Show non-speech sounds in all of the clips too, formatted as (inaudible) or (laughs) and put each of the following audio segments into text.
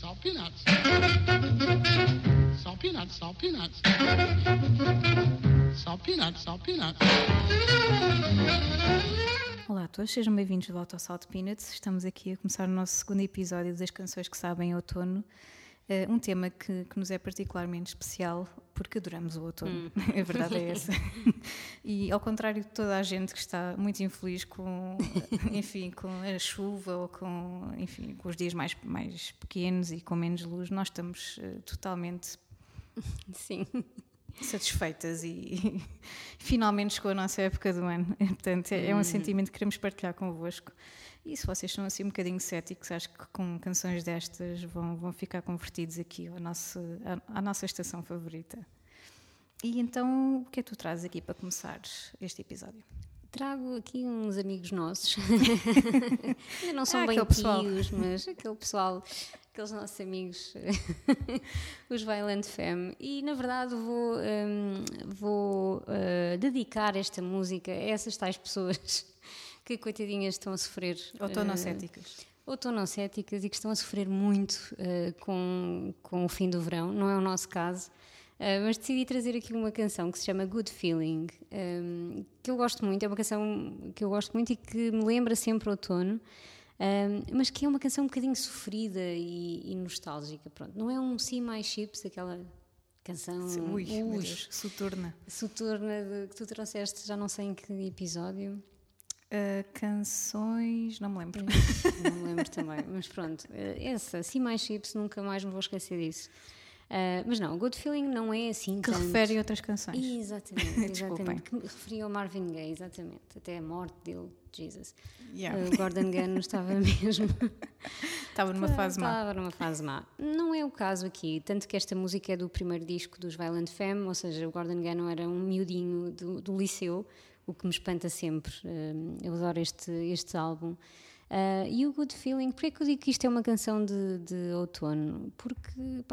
salt peanuts. Salt peanuts, salt peanuts. Salt peanuts, salt peanuts. Olá a todos, sejam bem-vindos de volta ao Salt Peanuts. Estamos aqui a começar o nosso segundo episódio das canções que sabem outono. Uh, um tema que, que, nos é particularmente especial porque adoramos o outono, hum. (laughs) a verdade é (laughs) essa. e ao contrário de toda a gente que está muito infeliz com, (laughs) enfim, com a chuva ou com, enfim, com os dias mais, mais pequenos e com menos luz, nós estamos uh, totalmente Sim. satisfeitas e, finalmente chegou a nossa época do ano. Portanto, é, é um hum. sentimento que queremos partilhar convosco. E se vocês são assim um bocadinho céticos, acho que com canções destas vão, vão ficar convertidos aqui ao nosso, à, à nossa estação favorita. E então, o que é que tu trazes aqui para começar este episódio? Trago aqui uns amigos nossos. (laughs) Ainda não são ah, bem tios, mas aquele pessoal, aqueles nossos amigos, (laughs) os Violent Femme. E na verdade vou, um, vou uh, dedicar esta música a essas tais pessoas que coitadinhas estão a sofrer. Outonocéticas. Uh, outonocéticas e que estão a sofrer muito uh, com, com o fim do verão. Não é o nosso caso. Uh, mas decidi trazer aqui uma canção que se chama Good Feeling, um, que eu gosto muito, é uma canção que eu gosto muito e que me lembra sempre outono, um, mas que é uma canção um bocadinho sofrida e, e nostálgica. Pronto, não é um See My Chips, aquela canção Ui, ui, soturna. Soturna de, que tu trouxeste, já não sei em que episódio. Uh, canções, não me lembro. não me lembro também, mas pronto, uh, essa, assim mais chips, nunca mais me vou esquecer disso. Uh, mas não, Good Feeling não é assim. Que tanto. refere a outras canções. Exatamente, (laughs) exatamente. que referia ao Marvin Gaye, exatamente. Até a morte dele, Jesus. Yeah. Uh, Gordon Gunn estava (laughs) mesmo. estava numa fase má. Estava numa fase má. Não é o caso aqui, tanto que esta música é do primeiro disco dos Violent Femme, ou seja, o Gordon Gunn era um miudinho do, do liceu o que me espanta sempre. eu adoro este, este álbum. Uh, e o Good Feeling, por que eu digo que isto é uma canção de, de outono? Porque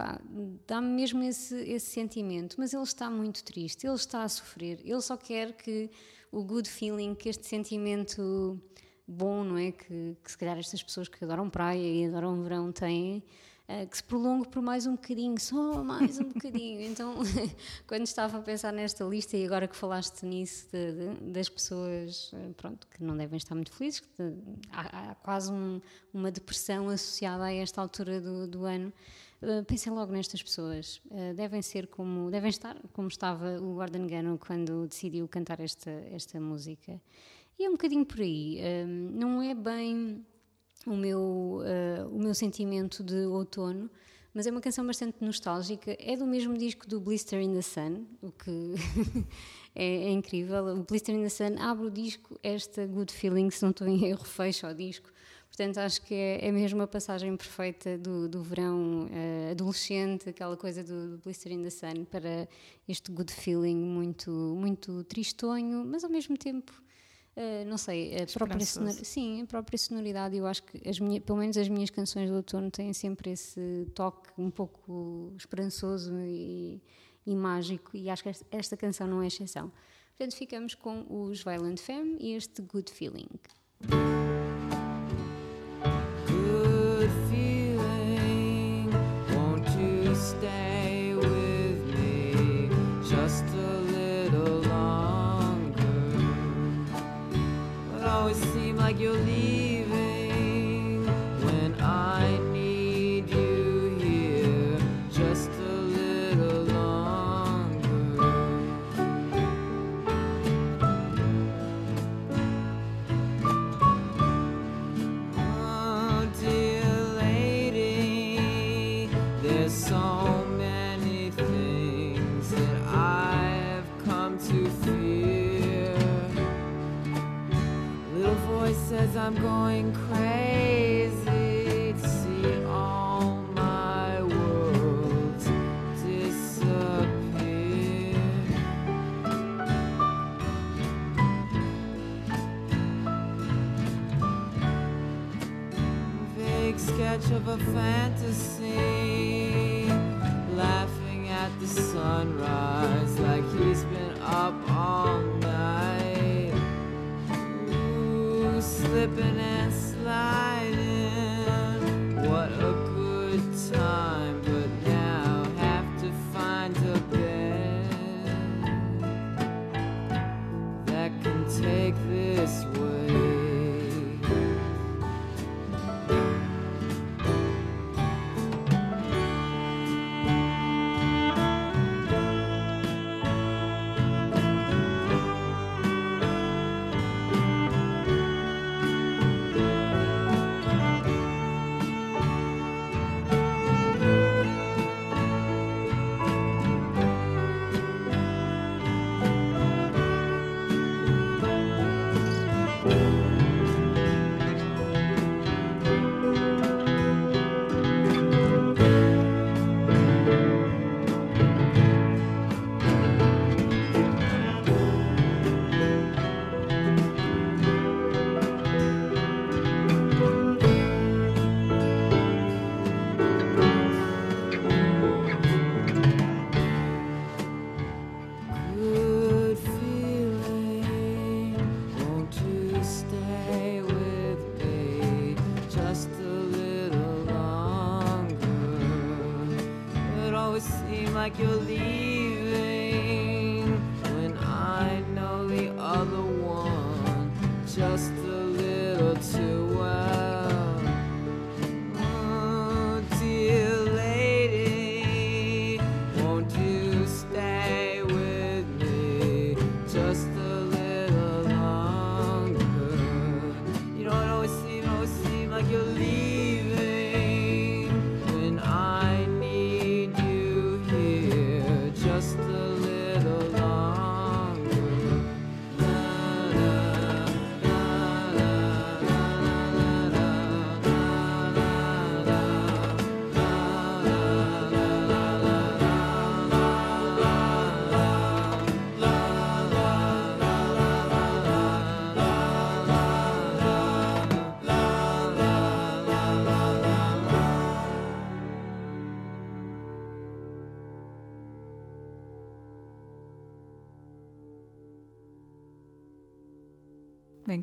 dá-me mesmo esse, esse sentimento, mas ele está muito triste, ele está a sofrer, ele só quer que o Good Feeling, que este sentimento bom, não é? Que, que se calhar estas pessoas que adoram praia e adoram verão têm, que se prolongue por mais um bocadinho, só mais um bocadinho. (laughs) Então, (laughs) quando estava a pensar nesta lista e agora que falaste nisso de, de, das pessoas eh, pronto, que não devem estar muito felizes, que há, há, quase um, uma depressão associada a esta altura do, do ano. Uh, pensem logo nestas pessoas. Uh, devem ser como devem estar como estava o Gordon Gano quando decidiu cantar esta esta música. E é um bocadinho por aí. não é bem o meu, uh, o meu sentimento de outono, mas é uma canção bastante nostálgica. É do mesmo disco do Blister in the Sun, o que (laughs) é, é, incrível. O Blister in the Sun abre o disco, esta Good Feeling, se não estou em erro, (laughs) fecha o disco. Portanto, acho que é, é mesmo a passagem perfeita do, do verão uh, adolescente, aquela coisa do, do Blister in the Sun, para este good feeling muito, muito tristonho, mas ao mesmo tempo Uh, não sei, a própria, sonor... sim, a própria sonoridade, eu acho que as pelo menos as minhas canções do outono têm sempre esse toque um pouco esperançoso e, e mágico, e acho que esta, esta, canção não é exceção. Portanto, ficamos com os Violent Femme e este Good Feeling. like your leaves. I'm going crazy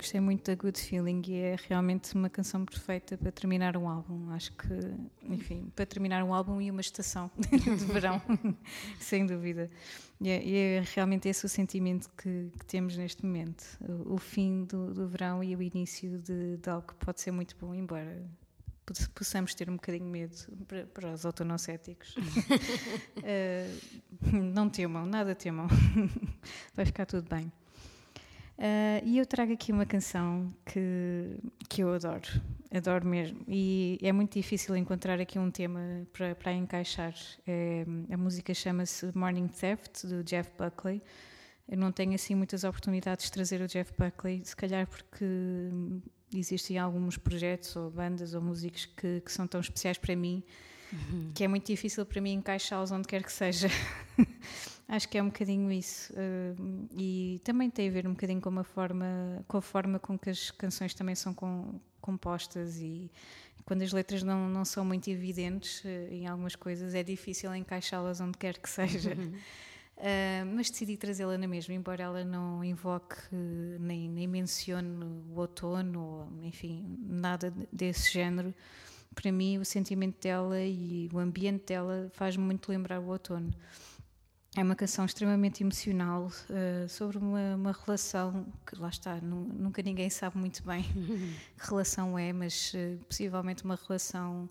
gostei muito da Good Feeling e é realmente uma canção perfeita para terminar um álbum. Acho que, enfim, para terminar um álbum e uma estação (laughs) de verão, (laughs) sem dúvida. E é, e é realmente esse o sentimento que, que temos neste momento: o, o fim do, do, verão e o início de, de, algo que pode ser muito bom, embora possamos ter um bocadinho de medo para, para os autonocéticos. uh, (laughs) não temam, nada temam, vai ficar tudo bem. Uh, e eu trago aqui uma canção que, que eu adoro, adoro mesmo. E é muito difícil encontrar aqui um tema para, para encaixar. É, a música chama-se Morning Theft, do Jeff Buckley. Eu não tenho assim muitas oportunidades de trazer o Jeff Buckley, se calhar porque existem alguns projetos ou bandas ou músicos que, que são tão especiais para mim uhum. que é muito difícil para mim encaixá-los onde quer que seja. (laughs) Acho que é um bocadinho isso. Uh, e também tem a ver um bocadinho com forma com, a forma com que as canções também são com, compostas e quando as letras não, não são muito evidentes uh, em algumas coisas, é difícil encaixá-las onde quer que seja. Uhum. Uh, (laughs) mas decidi trazê-la na mesma, embora ela não invoque nem, nem mencione o outono, ou, enfim, nada desse género. Para mim, o sentimento dela e o ambiente dela faz-me muito lembrar o outono. É uma canção extremamente emocional uh, sobre uma, uma, relação que lá está, nunca ninguém sabe muito bem (laughs) que relação é, mas uh, possivelmente uma relação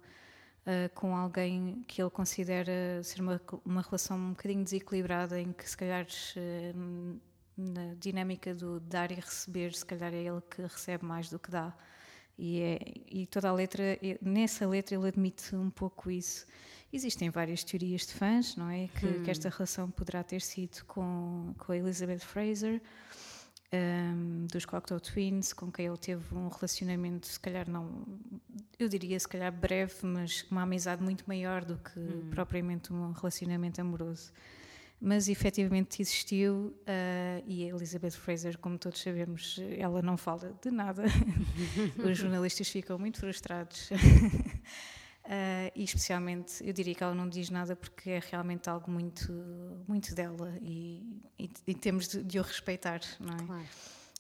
uh, com alguém que ele considera ser uma, uma relação um bocadinho desequilibrada, em que se calhar na dinâmica do dar e receber, se calhar é ele que recebe mais do que dá. E, é, e toda a letra, nessa letra ele admite um pouco isso. Existem várias teorias de fãs, não é? Que, hum. que esta relação poderá ter sido com, com a Elizabeth Fraser, um, dos Cocteau Twins, com quem ele teve um relacionamento, se calhar não, eu diria se calhar breve, mas uma amizade muito maior do que hum. propriamente um relacionamento amoroso. Mas efetivamente existiu uh, e a Elizabeth Fraser, como todos sabemos, ela não fala de nada. (laughs) Os (laughs) jornalistas ficam muito frustrados. (laughs) Uh, e especialmente, eu diria que ela não diz nada porque é realmente algo muito, muito dela e, e, e temos de, de, o respeitar, não é? Claro.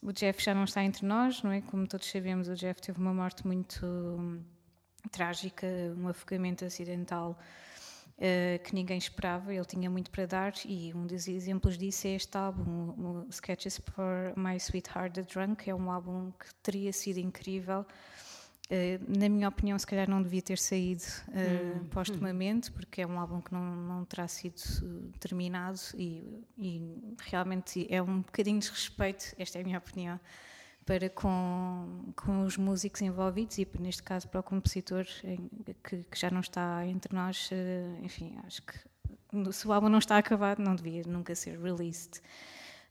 O Jeff já não está entre nós, não é? Como todos sabemos, o Jeff teve uma morte muito hum, trágica, um afogamento acidental uh, que ninguém esperava. Ele tinha muito para dar e um dos exemplos disso é este álbum, o Sketches for My Sweetheart the Drunk, é um álbum que teria sido incrível na minha opinião, se calhar não devia ter saído uh, hum. postumamente, porque é um álbum que não, não terá sido terminado e, e, realmente é um bocadinho de desrespeito, esta é a minha opinião, para com, com os músicos envolvidos e, neste caso, para o compositor que, que já não está entre nós. Uh, enfim, acho que se o álbum não está acabado, não devia nunca ser released.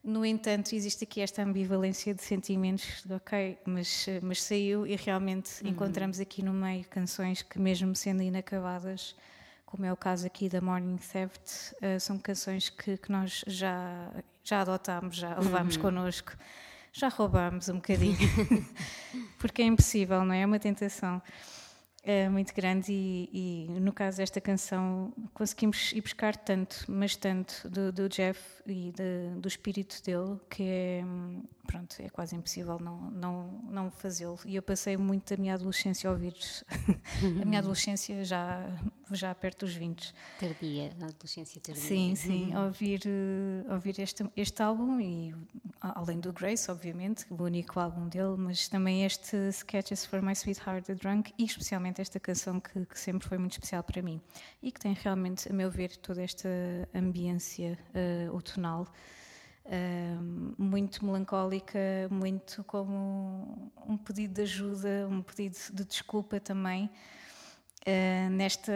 No entanto, existe aqui esta ambivalência de sentimentos, de, ok, mas, mas saiu e realmente uhum. encontramos aqui no meio canções que, mesmo sendo inacabadas, como é o caso aqui da Morning Theft, uh, são canções que, que, nós já, já adotámos, já levámos uhum. connosco, já roubámos um bocadinho, (laughs) porque é impossível, não é? É uma tentação é muito grande e, e, no caso desta canção conseguimos ir buscar tanto, mas tanto do, do Jeff e de, do espírito dele que é pronto é quase impossível não não não fazê-lo e eu passei muito a minha adolescência a ouvir (laughs) a minha adolescência já já perto dos 20. Tardia, a adolescência tardia. Sim, sim, ouvir, uh, ouvir este, este álbum e além do Grace, obviamente, o único álbum dele, mas também este Sketches for My Sweetheart the Drunk e especialmente esta canção que, que sempre foi muito especial para mim e que tem realmente, a meu ver, toda esta ambiência uh, outonal. Uh, muito melancólica, muito como um pedido de ajuda, um pedido de desculpa também uh, nesta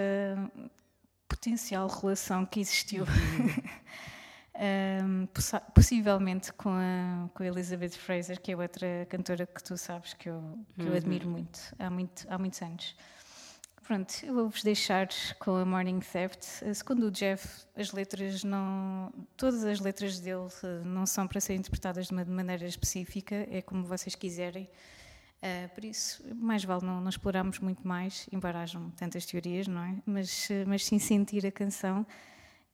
potencial relação que existiu. (laughs) um, possivelmente com a, com a Elizabeth Fraser, que é outra cantora que tu sabes que eu, que eu uhum. admiro muito há, muito, há muitos anos. Pronto, eu vou-vos deixar com a Morning Theft. Segundo o Jeff, as letras não. Todas as letras dele eh, não são para ser interpretadas de uma maneira específica, é como vocês quiserem. Uh, por isso, mais vale não, não explorarmos muito mais, embora hajam tantas teorias, não é? Mas, eh, mas sim sentir a canção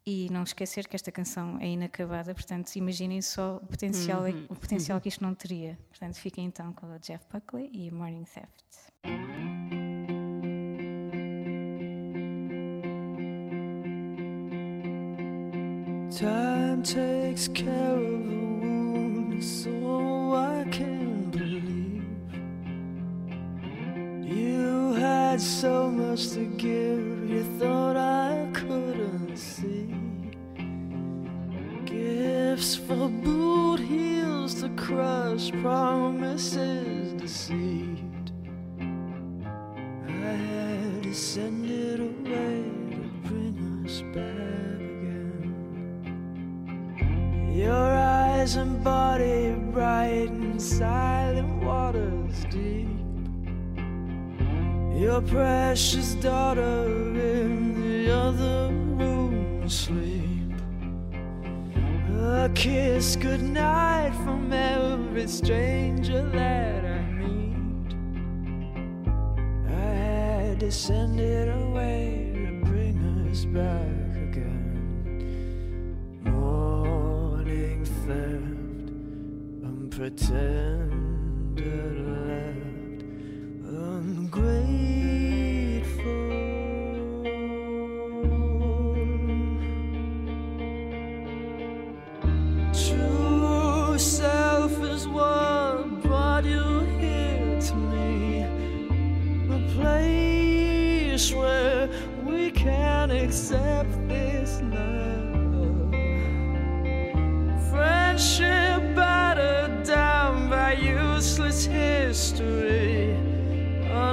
e não esquecer que esta canção é inacabada, portanto, imaginem só o potencial, uhum. o potencial que isto não teria. Portanto, fiquem então com o Jeff Buckley e Morning Theft. Time takes care of the wound, so I can believe you had so much to give. You thought I couldn't see gifts for boot heels to crush promises deceived. I had to send it away to bring us back. Again. Your eyes and body bright in silent waters deep. Your precious daughter in the other room asleep. A kiss goodnight from every stranger that I meet. I had to send it away to bring us back. pretended left ungrateful.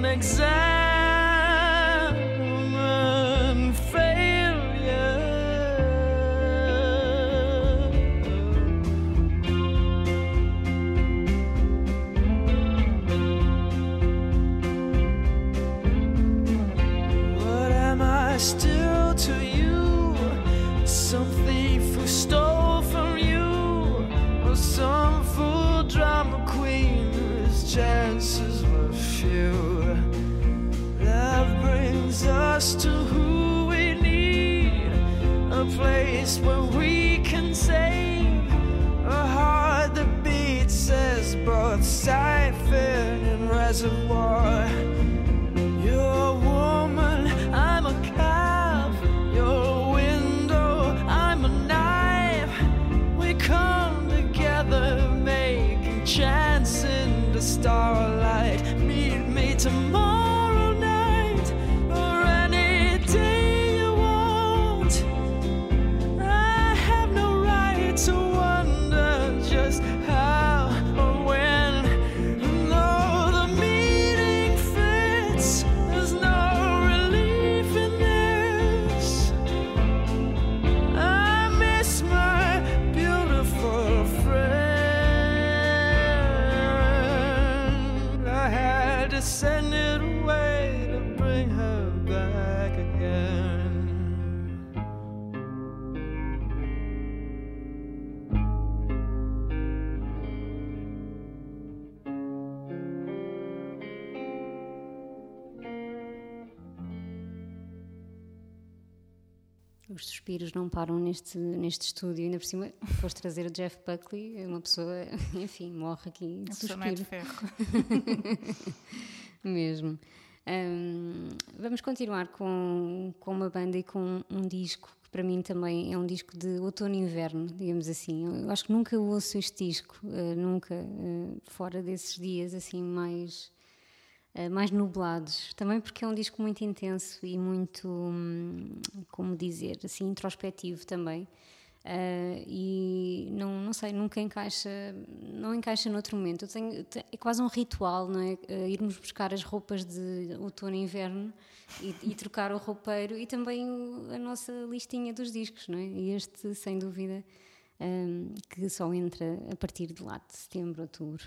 Exactly. Os suspiros não param neste, neste estúdio. Ainda por cima, foste trazer o Jeff Buckley, uma pessoa, (laughs) enfim, morre aqui de suspiro. Não é de ferro. (laughs) Mesmo. Um, vamos continuar com, com uma banda e com um disco que para mim também é um disco de outono e inverno, digamos assim. Eu acho que nunca ouço este disco, uh, nunca, uh, fora desses dias assim mais, mais nublados. Também porque é um disco muito intenso e muito, hum, como dizer, assim, introspectivo também. Uh, e não, não sei, nunca encaixa, não encaixa noutro momento. Tenho, é quase um ritual, não é? Uh, irmos buscar as roupas de outono e inverno e, e trocar o roupeiro e também a nossa listinha dos discos, não é? E este, sem dúvida, um, que só entra a partir de lá, de setembro, outubro.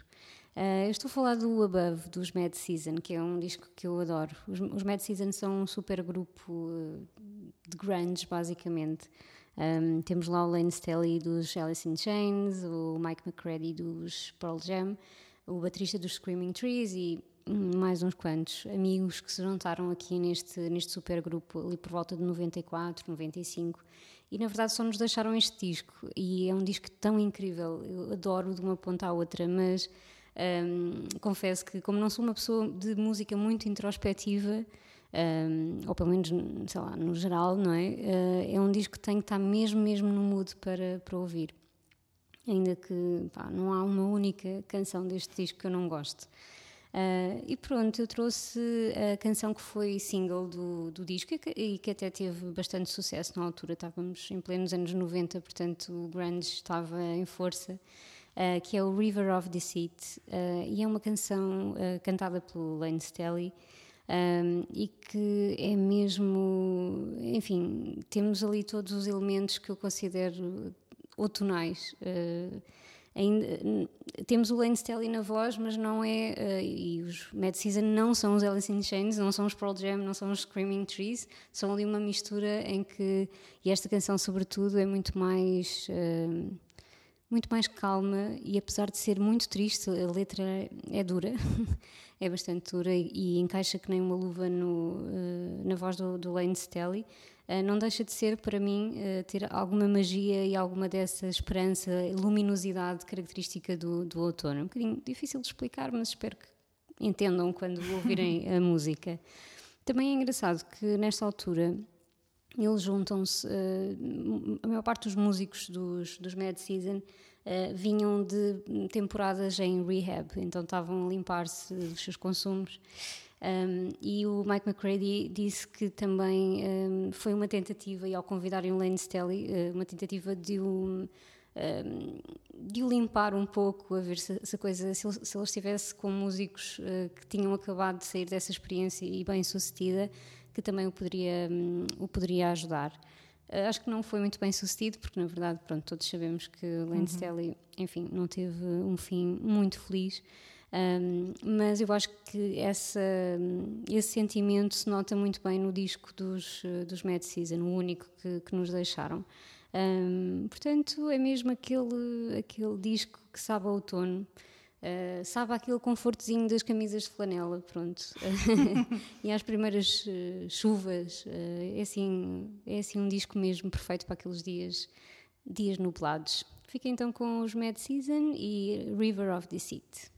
Uh, estou a falar do Above, dos Mad Season, que é um disco que eu adoro. Os, os Mad Season são um super grupo de grunge, basicamente. Um, temos lá o Lane Stelly dos Alice in Chains, o Mike McCready dos Pearl Jam, o baterista dos Screaming Trees e mais uns quantos amigos que se juntaram aqui neste, neste super grupo ali por volta de 94, 95 e na verdade só nos deixaram este disco e é um disco tão incrível, eu adoro de uma ponta à outra, mas um, confesso que como não sou uma pessoa de música muito introspectiva um, ou pelo menos, sei lá, no geral, não é? Uh, é um disco que tem que estar mesmo, mesmo no mood para, para ouvir. Ainda que pá, não há uma única canção deste disco que eu não goste. Uh, e pronto, eu trouxe a canção que foi single do, do disco e que, e que, até teve bastante sucesso na altura. Estávamos em plenos anos 90, portanto o grunge estava em força, uh, que é o River of Deceit. Uh, e é uma canção cantada pelo Lane Stelly um, e que é mesmo, enfim, temos ali todos os elementos que eu considero outonais. Uh, ainda, temos o Lane Stelly na voz, mas não é, uh, e os Mad Season não são os Alice in Chains, não são os Pearl Jam, não são os Screaming Trees, são ali uma mistura em que, e esta canção sobretudo é muito mais... Uh, muito mais calma e apesar de ser muito triste, a letra é dura, (laughs) é bastante dura e, encaixa que nem uma luva no, uh, na voz do, do Lane Stelly. Uh, não deixa de ser, para mim, uh, ter alguma magia e alguma dessa esperança, luminosidade característica do, do outono. Um bocadinho difícil de explicar, mas espero que entendam quando ouvirem a (laughs) música. Também é engraçado que nesta altura eles juntam-se, uh, a maior parte dos músicos dos, dos Mad Season uh, vinham de temporadas em rehab, então estavam a limpar-se dos seus consumos. Um, e o Mike McCready disse que também um, foi uma tentativa, e ao convidarem o Lane Stelly, uh, uma tentativa de o, de o limpar um pouco, a ver se, se a coisa, se se ele estivesse com músicos que tinham acabado de sair dessa experiência e bem sucedida, que também o poderia, hum, o poderia ajudar. Uh, acho que não foi muito bem sucedido, porque na verdade, pronto, todos sabemos que Lane uhum. Stelly, enfim, não teve um fim muito feliz. Um, mas eu acho que essa, hum, esse sentimento se nota muito bem no disco dos, dos Mad Season, o único que, que nos deixaram. Um, portanto, é mesmo aquele, aquele disco que sabe a outono. Uh, sabe aquele confortozinho das camisas de flanela, pronto. (laughs) e às primeiras uh, chuvas, uh, é, assim, é assim um disco mesmo perfeito para aqueles dias, dias nublados. Fica então com os Mad Season e River of Deceit.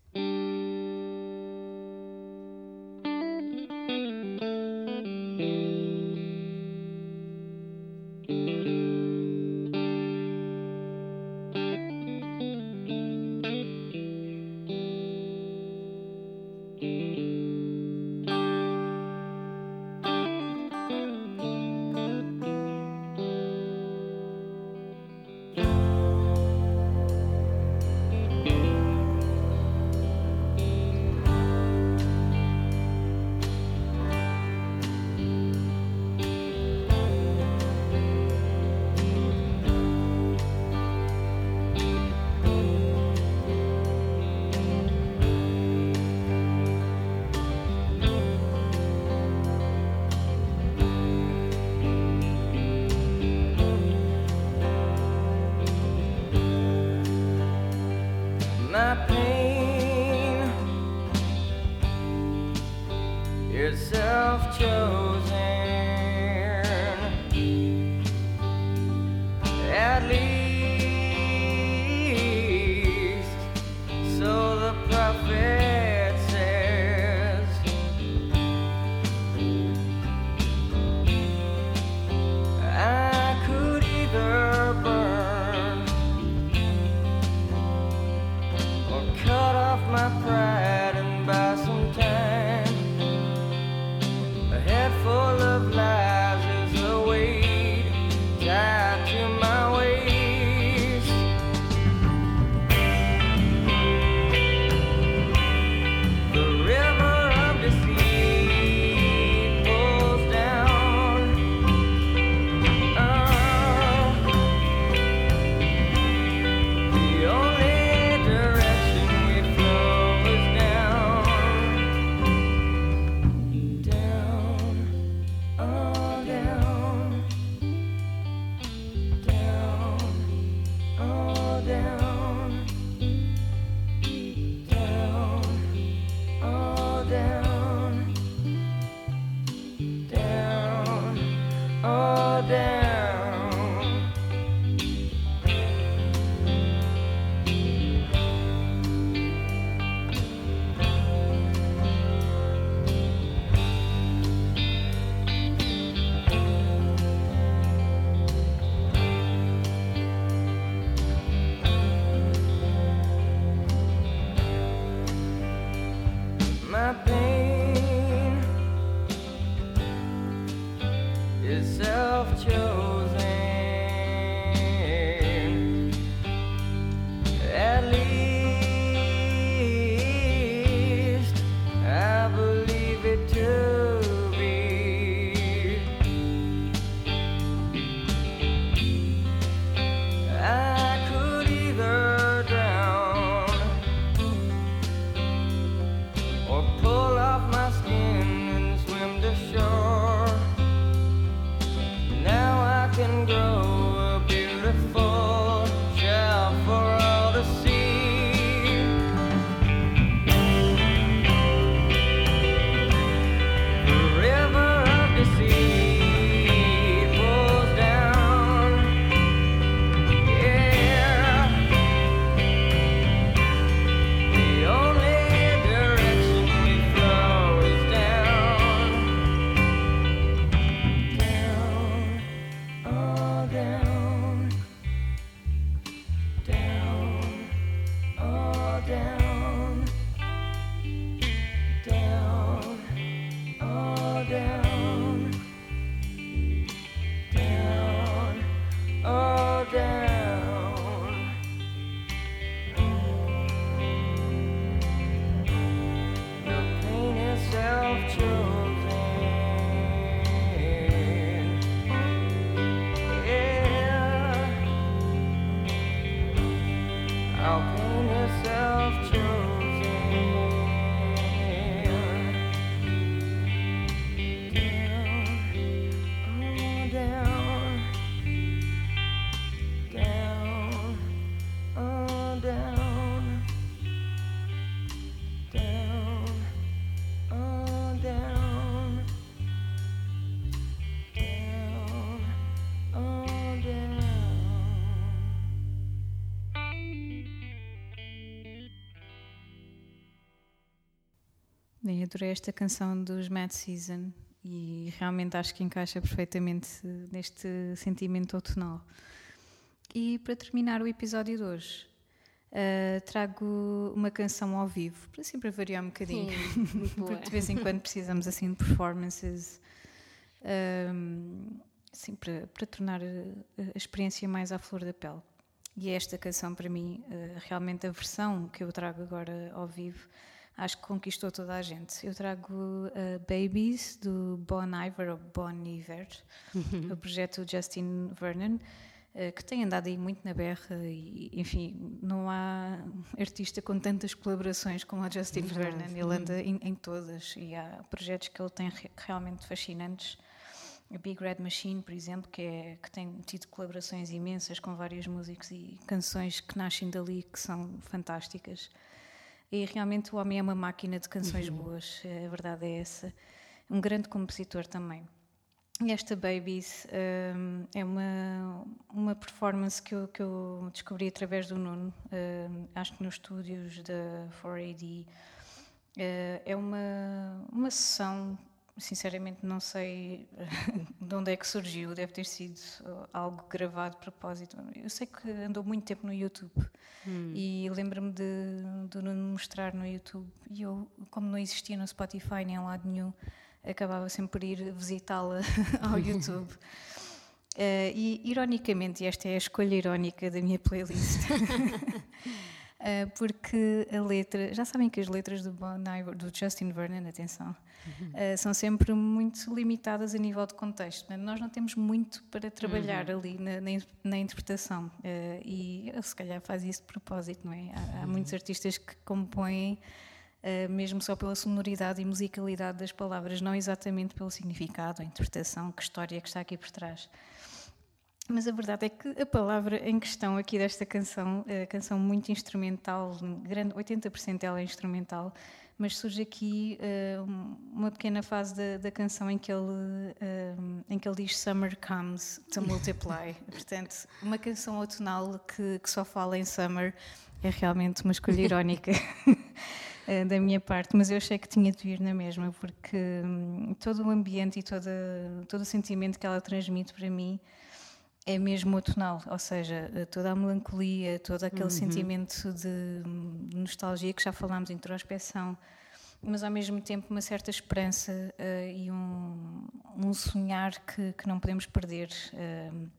Bem, adorei esta canção dos Mad Season e realmente acho que encaixa perfeitamente neste sentimento outonal. E para terminar o episódio de hoje, eh, trago uma canção ao vivo, para sempre variar um bocadinho, Sim, (laughs) porque de vez em quando precisamos assim de performances, ehm, assim, para, para tornar a, a experiência mais à flor da pele. E esta canção, para mim, eh, realmente a versão que eu trago agora ao vivo, acho que conquistou toda a gente. Eu trago uh, Babies, do Bon Iver, ou Bon Iver, o projeto Justin Vernon, uh, que tem andado aí muito na berra e, enfim, não há artista com tantas colaborações como a Justin Vernon. Ele anda em, em todas e há projetos que ele tem re- realmente fascinantes. A Big Red Machine, por exemplo, que, é, que tem tido colaborações imensas com vários músicos e canções que nascem dali que são fantásticas. E realmente o homem é uma máquina de canções boas, a verdade é essa. Um grande compositor também. E esta Babies hum, é uma, uma performance que eu, que eu descobri através do Nuno, hum, acho que nos estúdios da 4AD. Eh, é uma, uma sessão, sinceramente não sei (laughs) de onde é que surgiu, deve ter sido uh, algo gravado de propósito. Eu sei que andou muito tempo no YouTube e lembro-me de, de Nuno mostrar no YouTube e eu, como não existia no Spotify nem em lado nenhum, acabava sempre por ir visitá-la (laughs) ao YouTube. Uh, (laughs) e, ironicamente, e esta é a escolha irónica da minha playlist, porque a letra, já sabem que as letras do Bon Iver, do Justin Vernon, atenção, uh, são sempre muito limitadas a nível de contexto. Nós não temos muito para trabalhar uhum. ali na, na, na interpretação, e ele se calhar faz isso de propósito, não é? Há, há uhum. muitos artistas que compõem. Mesmo só pela sonoridade e musicalidade das palavras, não exatamente pelo significado, a interpretação, que história que está aqui por trás. Mas a verdade é que a palavra em questão aqui desta canção, é canção muito instrumental, grande, 80% dela é instrumental, mas surge aqui uh, uma pequena fase da, da, canção em que, ele, uh, em que ele diz Summer comes to multiply. (laughs) Portanto, uma canção outonal que, que, só fala em summer é realmente uma escolha irónica. (laughs) da minha parte, mas eu achei que tinha de vir na mesma, porque um, todo o ambiente e toda, todo o sentimento que ela transmite para mim é mesmo o tonal, ou seja, toda a melancolia, todo aquele uhum. sentimento de nostalgia que já falámos, introspeção, mas ao mesmo tempo uma certa esperança uh, e um, um sonhar que, que, não podemos perder. Uh,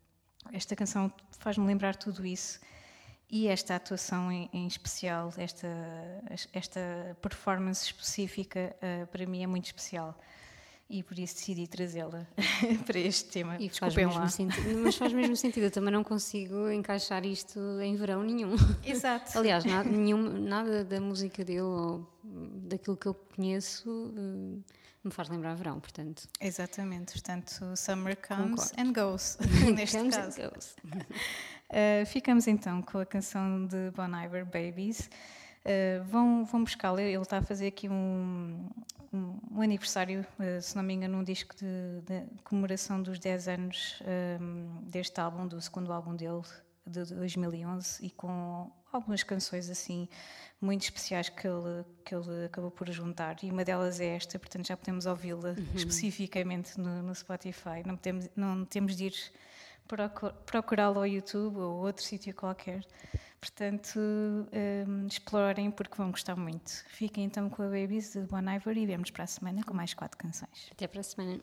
esta canção faz-me lembrar tudo isso e esta atuação em, em especial, esta, esta performance específica, uh, para mim é muito especial e por isso decidi trazê-la (laughs) para este tema. E faz mesmo lá. Sentido, (laughs) mas faz mesmo sentido, eu também não consigo encaixar isto em verão nenhum. Exato. Aliás, nada, nenhum, nada da música dele ou daquilo que eu conheço eh, me faz lembrar verão, portanto. Exatamente, portanto, summer comes Concordo. and goes, (laughs) neste comes caso. And goes. uh, ficamos então com a canção de Bon Iver, Babies. Uh, vão, vão buscá-la, ele está a fazer aqui um, um, um aniversário, uh, se não me engano, um disco de, de comemoração dos 10 anos um, ehm, deste álbum, do segundo álbum dele, de 2011, e com algumas canções assim muito especiais que ele, que ele acabou por juntar. E uma delas é esta, portanto já podemos ouvi-la uhum. especificamente no, no, Spotify. Não, temos, não temos de ir procurá-la ao YouTube ou outro sítio qualquer. Portanto, um, explorem porque vão gostar muito. Fiquem então com a Babies de Bon Iver e vemos para a semana com mais quatro canções. Até para a semana.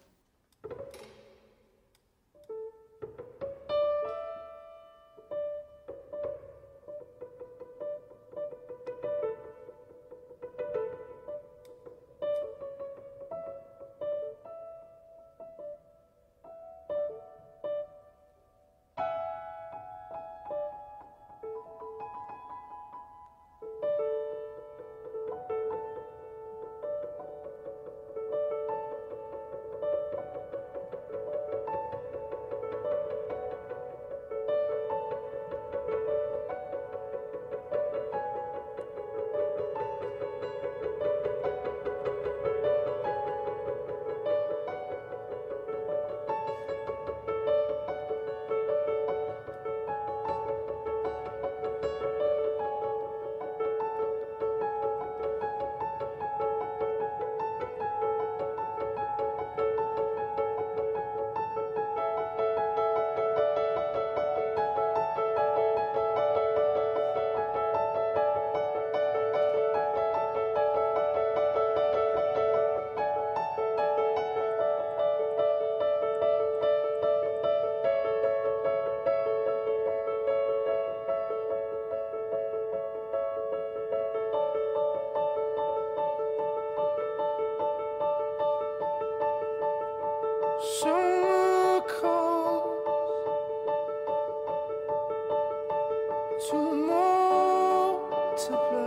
to.